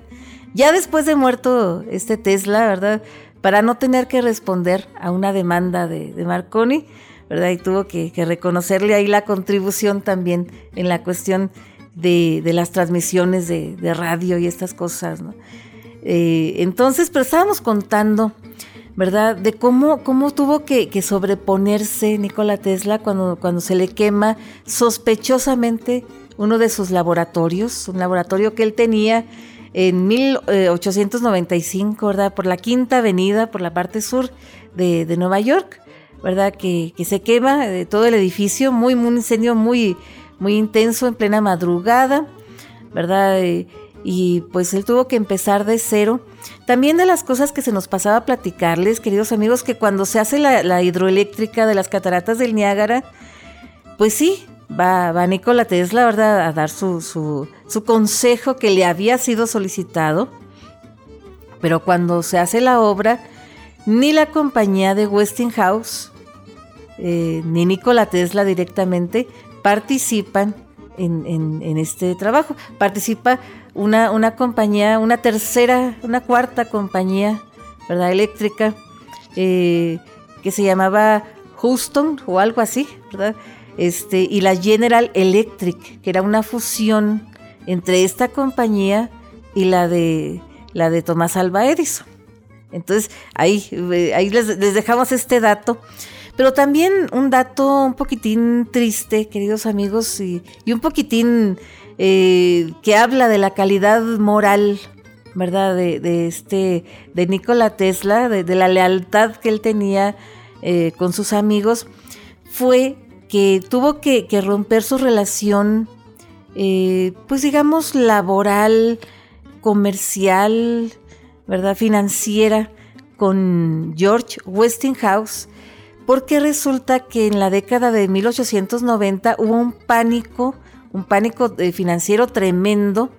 ya después de muerto este Tesla, ¿verdad? Para no tener que responder a una demanda de, Marconi, ¿verdad? Y tuvo que, reconocerle ahí la contribución también en la cuestión de, las transmisiones de, radio y estas cosas, ¿no? Eh, entonces, pero estábamos contando ¿verdad? De cómo, cómo tuvo que, sobreponerse Nikola Tesla cuando, cuando se le quema sospechosamente uno de sus laboratorios, un laboratorio que él tenía en 1895, ¿verdad? Por la Quinta Avenida, por la parte sur de, Nueva York, ¿verdad? Que, se quema eh, todo el edificio, muy, muy, un incendio muy, muy intenso en plena madrugada, ¿verdad? Eh, y pues él tuvo que empezar de cero. También de las cosas que se nos pasaba a platicarles, queridos amigos, que cuando se hace la, hidroeléctrica de las cataratas del Niágara, pues sí, va, va Nikola Tesla, ¿verdad?, a dar su, su, consejo que le había sido solicitado. Pero cuando se hace la obra, ni la compañía de Westinghouse, eh, ni Nikola Tesla directamente participan en, en, este trabajo. Participa una, una compañía, una tercera, una cuarta compañía, ¿verdad? Eléctrica, eh, que se llamaba Houston o algo así, ¿verdad? Este, y la General Electric, que era una fusión entre esta compañía y la de la de Tomás Alba Edison. Entonces, ahí, eh, ahí les, dejamos este dato. Pero también un dato un poquitín triste, queridos amigos, y, y un poquitín eh, que habla de la calidad moral, ¿verdad? De, este, de Nikola Tesla, de, la lealtad que él tenía eh, con sus amigos, fue que tuvo que, romper su relación, eh, pues digamos, laboral, comercial, ¿verdad? Financiera con George Westinghouse, porque resulta que en la década de 1890 hubo un pánico un pánico eh, financiero tremendo,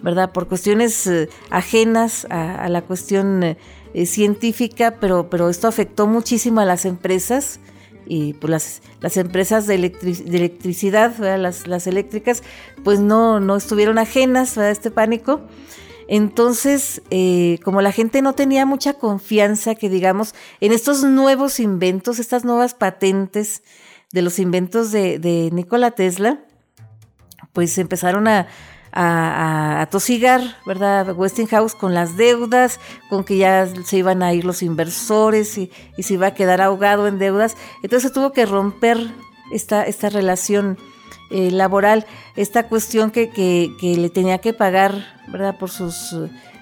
¿verdad? Por cuestiones eh, ajenas a, la cuestión eh, científica, pero, pero esto afectó muchísimo a las empresas y pues las, las empresas de, electricidad, las, las, eléctricas, pues no, no estuvieron ajenas a este pánico. Entonces, como la gente no tenía mucha confianza, que digamos, en estos nuevos inventos, estas nuevas patentes de los inventos de, de Nikola Tesla, pues empezaron a, a, tosigar, ¿verdad? Westinghouse con las deudas, con que ya se iban a ir los inversores y, se iba a quedar ahogado en deudas. Entonces tuvo que romper esta, esta relación eh, laboral, esta cuestión que, que, le tenía que pagar, ¿verdad? Por sus,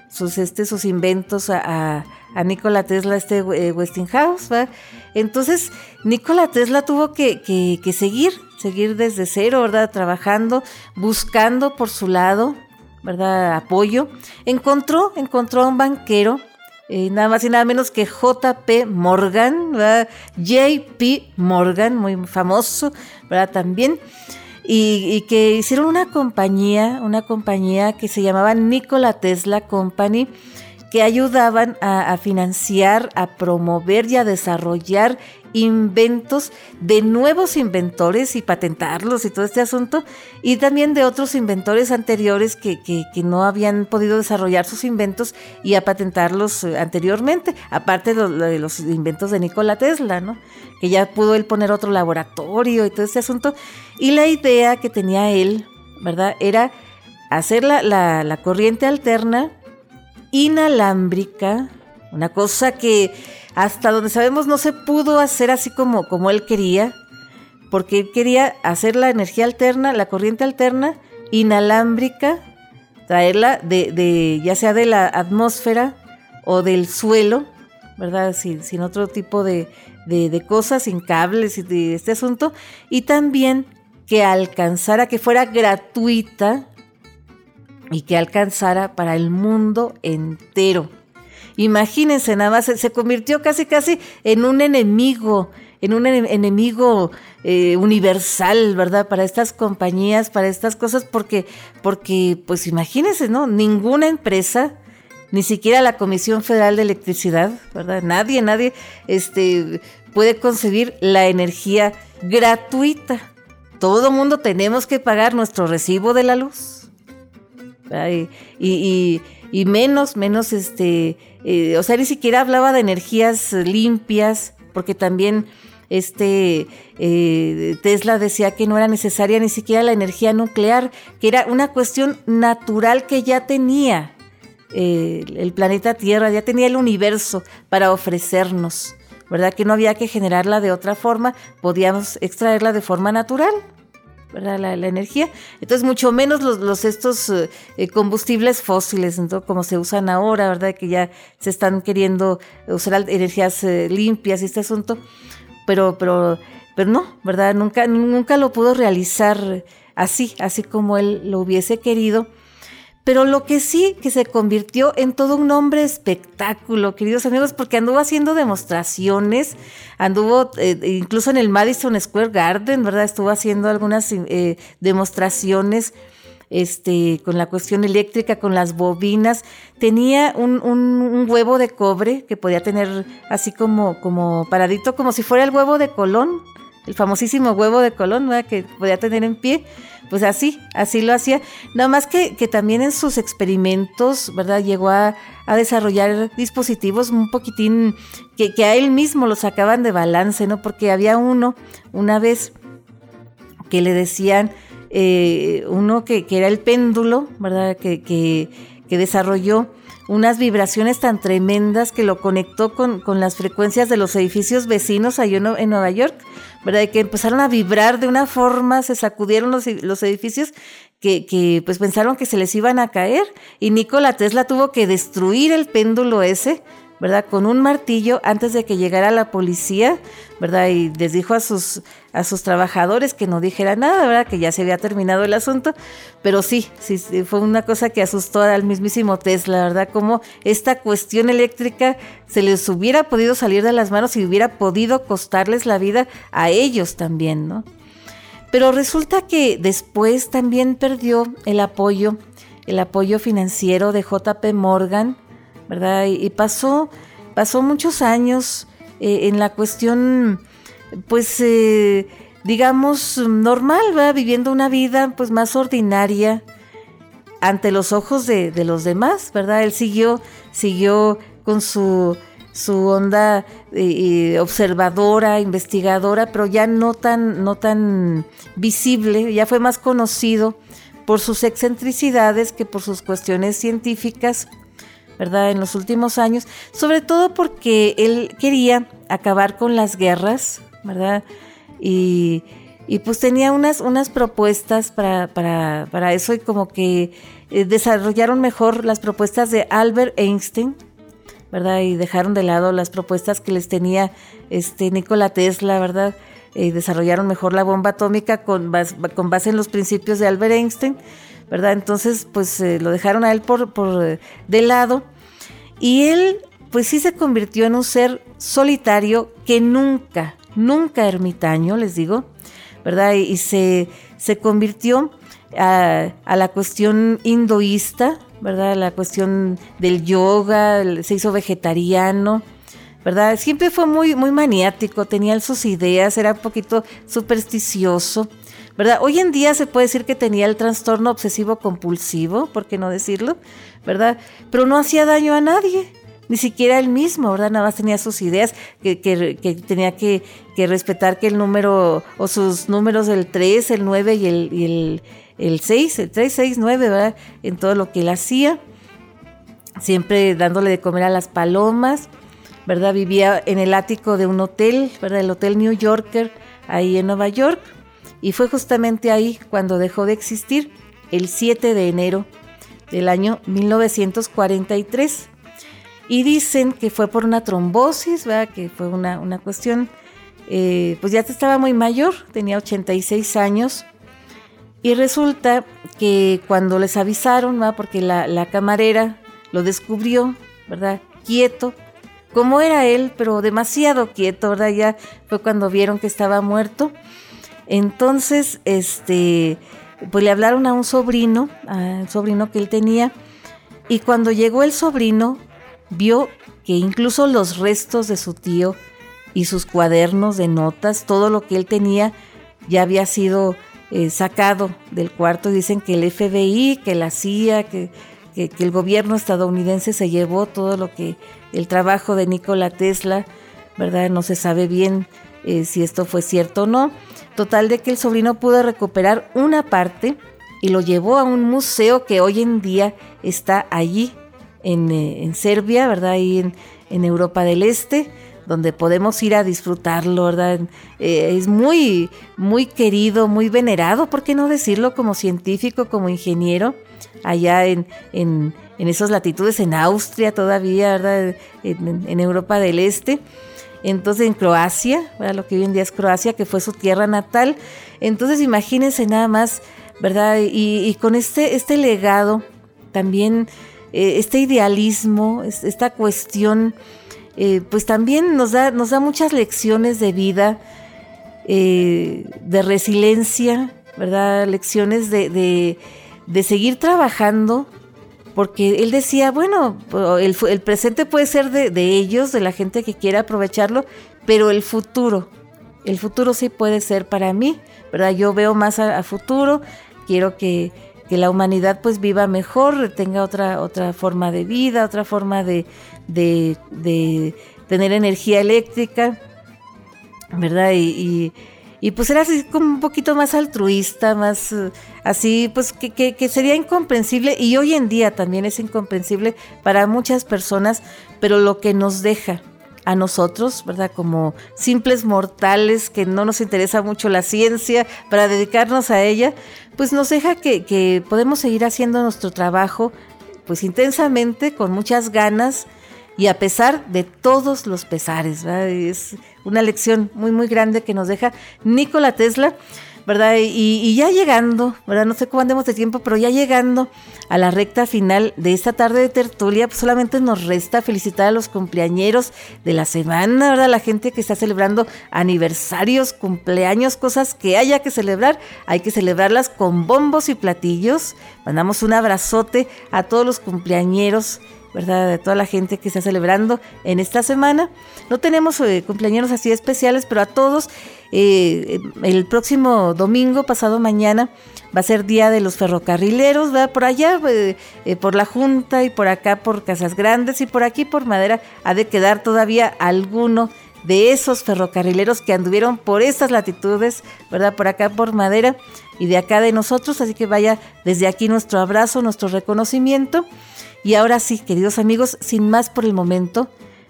sus, este, sus inventos a, a, Nikola Tesla, este eh, Westinghouse, ¿verdad? Entonces, Nikola Tesla tuvo que, que seguir seguir desde cero, ¿verdad? Trabajando, buscando por su lado, ¿verdad? Apoyo. Encontró, encontró a un banquero, eh, nada más y nada menos que JP Morgan, ¿verdad? JP Morgan, muy famoso, ¿verdad? También. Y, que hicieron una compañía, una compañía que se llamaba Nikola Tesla Company, que ayudaban a, financiar, a promover y a desarrollar inventos de nuevos inventores y patentarlos y todo este asunto, y también de otros inventores anteriores que, que, no habían podido desarrollar sus inventos y a patentarlos eh, anteriormente, aparte de los, inventos de Nikola Tesla, ¿no? que ya pudo él poner otro laboratorio y todo este asunto. Y la idea que tenía él, ¿verdad? Era hacer la, la corriente alterna inalámbrica, una cosa que hasta donde sabemos no se pudo hacer así como, como él quería, porque él quería hacer la energía alterna, la corriente alterna, inalámbrica, traerla de, de ya sea de la atmósfera o del suelo, ¿verdad? Sin, sin otro tipo de, de, cosas, sin cables y de este asunto, y también que alcanzara, que fuera gratuita, y que alcanzara para el mundo entero. Imagínense, nada más se, convirtió casi casi en un enemigo, en un enemigo eh, universal, ¿verdad? Para estas compañías, para estas cosas, porque, porque, pues imagínense, ¿no? Ninguna empresa, ni siquiera la Comisión Federal de Electricidad, ¿verdad? Nadie, nadie, este, puede concebir la energía gratuita. Todo mundo tenemos que pagar nuestro recibo de la luz y, y, menos, menos, este, eh, o sea, ni siquiera hablaba de energías limpias, porque también este eh, Tesla decía que no era necesaria ni siquiera la energía nuclear, que era una cuestión natural que ya tenía eh, el planeta Tierra, ya tenía el universo para ofrecernos, ¿verdad? Que no había que generarla de otra forma, podíamos extraerla de forma natural. La, energía. Entonces, mucho menos los, estos eh, eh, combustibles fósiles, como se usan ahora, ¿verdad? Que ya se están queriendo usar energías eh, limpias y este asunto. Pero, pero, pero no, ¿verdad? Nunca, nunca lo pudo realizar así, así como él lo hubiese querido pero lo que sí que se convirtió en todo un hombre espectáculo, queridos amigos, porque anduvo haciendo demostraciones, anduvo eh, incluso en el Madison Square Garden, ¿verdad? Estuvo haciendo algunas eh, demostraciones este, con la cuestión eléctrica, con las bobinas. Tenía un, un, huevo de cobre que podía tener así como, como paradito, como si fuera el huevo de Colón, el famosísimo huevo de Colón, ¿verdad? Que podía tener en pie pues así, así lo hacía. Nada más que, que también en sus experimentos, ¿verdad? Llegó a, desarrollar dispositivos un poquitín que, que, a él mismo lo sacaban de balance, ¿no? Porque había uno, una vez, que le decían, eh, uno que, que, era el péndulo, ¿verdad? Que, que, que desarrolló unas vibraciones tan tremendas que lo conectó con, con las frecuencias de los edificios vecinos allá en Nueva York, ¿verdad? Que empezaron a vibrar de una forma, se sacudieron los, los edificios que, que, pues pensaron que se les iban a caer y Nikola Tesla tuvo que destruir el péndulo ese ¿verdad? Con un martillo antes de que llegara la policía, ¿verdad? Y les dijo a sus, a sus trabajadores que no dijera nada, ¿verdad? Que ya se había terminado el asunto. Pero sí, sí, fue una cosa que asustó al mismísimo Tesla, ¿verdad? Como esta cuestión eléctrica se les hubiera podido salir de las manos y hubiera podido costarles la vida a ellos también, ¿no? Pero resulta que después también perdió el apoyo, el apoyo financiero de JP Morgan, ¿verdad? Y, pasó, pasó muchos años eh, en la cuestión, pues, eh, digamos, normal, ¿verdad? Viviendo una vida, pues, más ordinaria ante los ojos de, los demás, ¿verdad? Él siguió, siguió con su, su onda eh, observadora, investigadora, pero ya no tan, no tan visible, ya fue más conocido por sus excentricidades que por sus cuestiones científicas ¿verdad? En los últimos años, sobre todo porque él quería acabar con las guerras, ¿verdad? Y, pues tenía unas, unas propuestas para, para, para eso y como que eh, desarrollaron mejor las propuestas de Albert Einstein, ¿verdad? Y dejaron de lado las propuestas que les tenía este Nikola Tesla, ¿verdad? Y desarrollaron mejor la bomba atómica con con base en los principios de Albert Einstein ¿verdad? Entonces, pues eh, lo dejaron a él por, por eh, de lado y él, pues sí se convirtió en un ser solitario que nunca, nunca ermitaño, les digo, ¿verdad? Y, se, se convirtió a, a, la cuestión hinduista, ¿verdad? La cuestión del yoga, se hizo vegetariano, ¿verdad? Siempre fue muy, muy maniático, tenía sus ideas, era un poquito supersticioso, ¿verdad? Hoy en día se puede decir que tenía el trastorno obsesivo compulsivo, ¿por qué no decirlo? ¿Verdad? Pero no hacía daño a nadie, ni siquiera él mismo, ¿verdad? Nada más tenía sus ideas, que, tenía que, respetar que el número, o sus números del 3, el 9 y el, y el, el 6, el 3, 6, 9, ¿verdad? En todo lo que él hacía, siempre dándole de comer a las palomas, ¿verdad? Vivía en el ático de un hotel, ¿verdad? El Hotel New Yorker, ahí en Nueva York. Y fue justamente ahí cuando dejó de existir, el 7 de enero del año 1943. Y dicen que fue por una trombosis, ¿verdad? Que fue una, una cuestión, eh, pues ya estaba muy mayor, tenía 86 años. Y resulta que cuando les avisaron, ¿verdad? Porque la, la camarera lo descubrió, ¿verdad? Quieto, como era él, pero demasiado quieto, ¿verdad? Ya fue cuando vieron que estaba muerto. Entonces, este, pues le hablaron a un sobrino, a un sobrino que él tenía, y cuando llegó el sobrino, vio que incluso los restos de su tío y sus cuadernos de notas, todo lo que él tenía, ya había sido eh, sacado del cuarto. Dicen que el FBI, que la CIA, que que, el gobierno estadounidense se llevó todo lo que el trabajo de Nikola Tesla, ¿verdad? No se sabe bien eh, si esto fue cierto o no. Total de que el sobrino pudo recuperar una parte y lo llevó a un museo que hoy en día está allí en, eh, Serbia, ¿verdad? Ahí en, en, Europa del Este, donde podemos ir a disfrutarlo, ¿verdad? Eh, es muy, muy querido, muy venerado, ¿por qué no decirlo? Como científico, como ingeniero allá en, en, esas latitudes, en Austria todavía, ¿verdad? En, Europa del Este. Entonces en Croacia, ¿verdad? lo que hoy en día es Croacia, que fue su tierra natal. Entonces imagínense nada más, ¿verdad? Y, con este, este legado, también eh, este idealismo, esta cuestión, eh, pues también nos da, nos da muchas lecciones de vida, eh, de resiliencia, ¿verdad? Lecciones de de seguir trabajando, porque él decía, bueno, el, presente puede ser de, ellos, de la gente que quiera aprovecharlo, pero el futuro, el futuro sí puede ser para mí, ¿verdad? Yo veo más a, futuro, quiero que, la humanidad pues viva mejor, tenga otra, otra forma de vida, otra forma de, de, tener energía eléctrica, ¿verdad? y pues era así como un poquito más altruista, más eh, así, pues que, que, sería incomprensible y hoy en día también es incomprensible para muchas personas, pero lo que nos deja a nosotros, ¿verdad? Como simples mortales que no nos interesa mucho la ciencia para dedicarnos a ella, pues nos deja que, que podemos seguir haciendo nuestro trabajo pues intensamente, con muchas ganas y a pesar de todos los pesares. ¿verdad? Es una lección muy, muy grande que nos deja Nikola Tesla. ¿verdad? Y, ya llegando, ¿verdad? No sé cómo andemos de tiempo, pero ya llegando a la recta final de esta tarde de tertulia, pues solamente nos resta felicitar a los cumpleañeros de la semana, ¿verdad? La gente que está celebrando aniversarios, cumpleaños, cosas que haya que celebrar, hay que celebrarlas con bombos y platillos. Mandamos un abrazote a todos los cumpleañeros ¿verdad? De toda la gente que está celebrando en esta semana. No tenemos eh, cumpleaños así especiales, pero a todos, eh, el próximo domingo, pasado mañana, va a ser Día de los Ferrocarrileros, ¿verdad? Por allá, eh, por la Junta y por acá por Casas Grandes y por aquí por Madera, ha de quedar todavía alguno de esos ferrocarrileros que anduvieron por estas latitudes, ¿verdad? Por acá por Madera y de acá de nosotros, así que vaya desde aquí nuestro abrazo, nuestro reconocimiento. Y ahora sí, queridos amigos, sin más por el momento,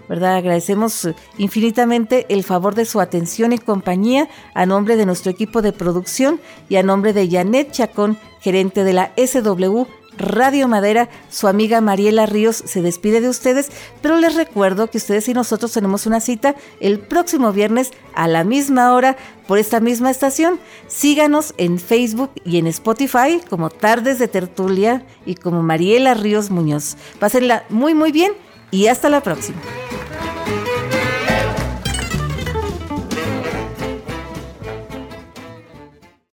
¿verdad? Agradecemos infinitamente el favor de su atención y compañía a nombre de nuestro equipo de producción y a nombre de Janet Chacón, gerente de la SW Radio Madera, su amiga Mariela Ríos se despide de ustedes, pero les recuerdo que ustedes y nosotros tenemos una cita el próximo viernes a la misma hora por esta misma estación. Síganos en Facebook y en Spotify como Tardes de Tertulia y como Mariela Ríos Muñoz. Pásenla muy muy bien y hasta la próxima.